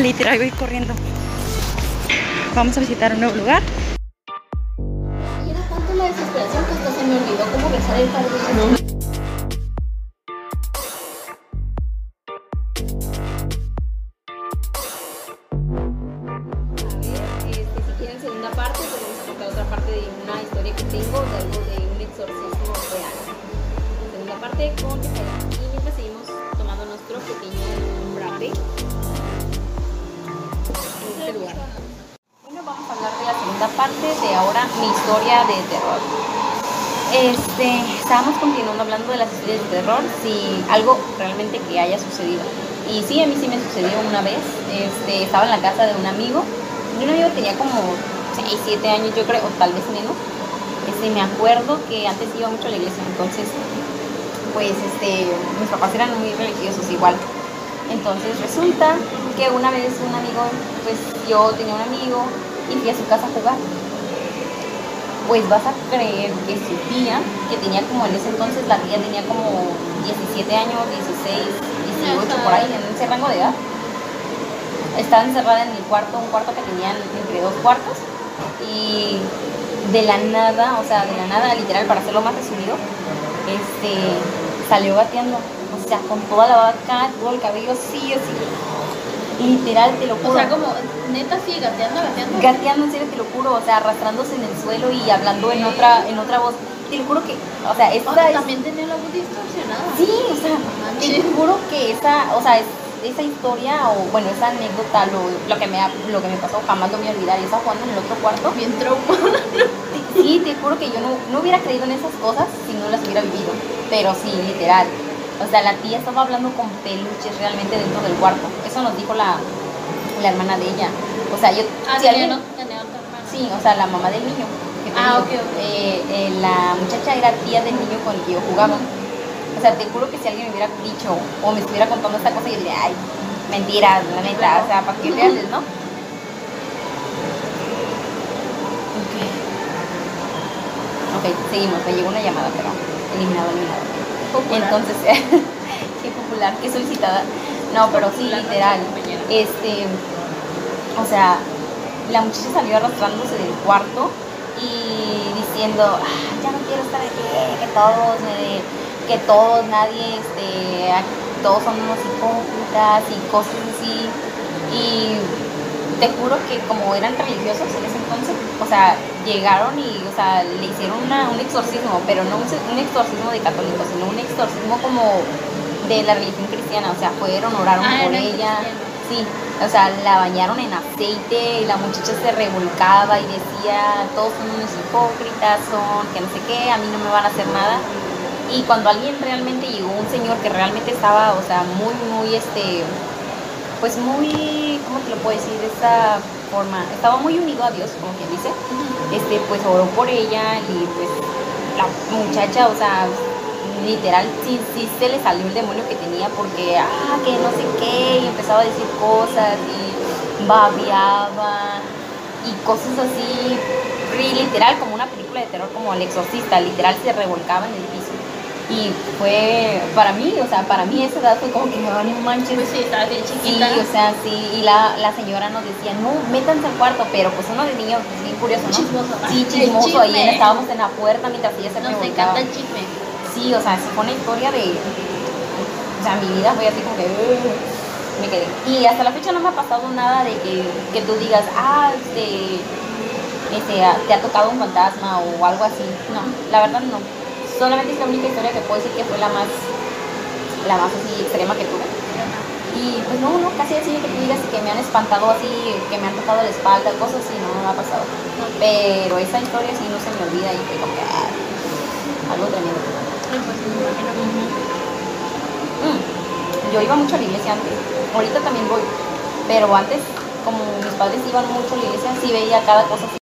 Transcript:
Literal, voy corriendo. Vamos a visitar un nuevo lugar. Tanto la desesperación que hasta se me olvidó cómo besar el jardín. Este, si quieren segunda parte, pues vamos a contar otra parte de una historia que tengo, de un exorcismo real. Segunda parte con Rafael. Y mientras seguimos tomando nuestro pequeño frappe en este lugar. Bueno, vamos a hablar de la segunda parte de ahora mi historia de terror. Este, estábamos continuando hablando de las historias de terror, si algo realmente que haya sucedido. Y sí, a mí sí me sucedió una vez. Este, estaba en la casa de un amigo. Y un amigo tenía como 6, 7 años, yo creo, o tal vez menos. Este, me acuerdo que antes iba mucho a la iglesia, entonces, pues, este, mis papás eran muy religiosos igual. Entonces resulta que una vez un amigo, pues yo tenía un amigo y fui a su casa a jugar. Pues vas a creer que su tía, que tenía como en ese entonces, la tía tenía como 17 años, 16, 18 por ahí, en ese rango de edad. Estaba encerrada en mi cuarto, un cuarto que tenían entre dos cuartos. Y de la nada, o sea, de la nada, literal, para hacerlo más resumido, este, salió gateando. O sea, con toda la vaca, todo el cabello así, así. Literal, te lo juro. O sea, como neta sí, gateando, gateando. gateando en serio te lo juro, o sea, arrastrándose en el suelo y hablando en otra, en otra voz. Te lo juro que, o sea, esta O sea, es- también tenía la voz distorsionada. Sí, o sea, te manches. juro que esa, o sea, es- esa historia o bueno, esa anécdota, lo, lo que me ha- lo que me pasó jamás lo voy a olvidar. Yo estaba jugando en el otro cuarto. Bien traumada. Sí, te juro que yo no, no hubiera creído en esas cosas si no las hubiera vivido. Pero sí, literal. O sea, la tía estaba hablando con peluches realmente dentro del cuarto. Eso nos dijo la, la hermana de ella. O sea, yo Ah, si alguien- no, tenía otra hermana. Sí, o sea, la mamá del niño. Ah, digo. ok, ok. Eh, eh, la muchacha era tía del niño con el que yo jugaba. O sea, te juro que si alguien me hubiera dicho o me estuviera contando esta cosa, yo diría, ay, mentiras, la neta, o sea, ¿para qué reales, no? Ok, seguimos, me llegó una llamada, pero eliminado, eliminado. Entonces, qué popular, qué solicitada. No, pero sí, literal. Este, o sea, la muchacha salió arrastrándose del cuarto y diciendo, "Ah, ya no quiero estar aquí, que todos, que todos, nadie, este, todos son unos hipócritas y cosas así. Y te juro que como eran religiosos en ese entonces, o sea, llegaron y, o sea, le hicieron una- un exorcismo, pero no un, exorcismo de católicos, sino un exorcismo como de la religión cristiana, o sea, fueron, oraron Ah, por ella, sí, o sea, la bañaron en aceite y la muchacha se revolcaba y decía, todos son unos hipócritas, son que no sé qué, a mí no me van a hacer nada. Y cuando alguien realmente llegó, un señor que realmente estaba, o sea, muy, muy, este, pues muy, ¿cómo te lo puedo decir? De esta forma, estaba muy unido a Dios, como quien dice, este, pues oró por ella y pues la muchacha, o sea, literal, sí, sí se le salió el demonio que tenía porque, ah, que no sé qué, y empezaba a decir cosas y babeaba y cosas así, literal, como una película de terror, como El Exorcista, literal se revolcaba en el piso. Y fue, para mí, o sea, para mí esa edad fue como que no, no manches, Pues sí, estaba bien Sí, o sea, sí, y la, la señora nos decía, no, métanse al cuarto, pero pues uno de niño, pues, bien curioso, ¿no? Chismoso. Sí, chismoso, ahí chisme. estábamos en la puerta mientras ella se Nos preguntaba. encanta el chisme. Sí, o sea, se fue una historia de, o sea, mi vida fue así como que, me quedé. Y hasta la fecha no me ha pasado nada de que, que tú digas, ah, este, este, te ha tocado un fantasma o algo así. No, la verdad no. Solamente es la única historia que puedo decir que fue la más, la más así extrema que tuve. Y pues no, no, casi así que tú digas que me han espantado así, que me han tocado la espalda, cosas así, no, no me ha pasado. Pero esa historia sí no se me olvida y fue como que algo tremendo. Mm, Yo iba mucho a la iglesia antes, ahorita también voy, pero antes, como mis padres iban mucho a la iglesia, sí veía cada cosa así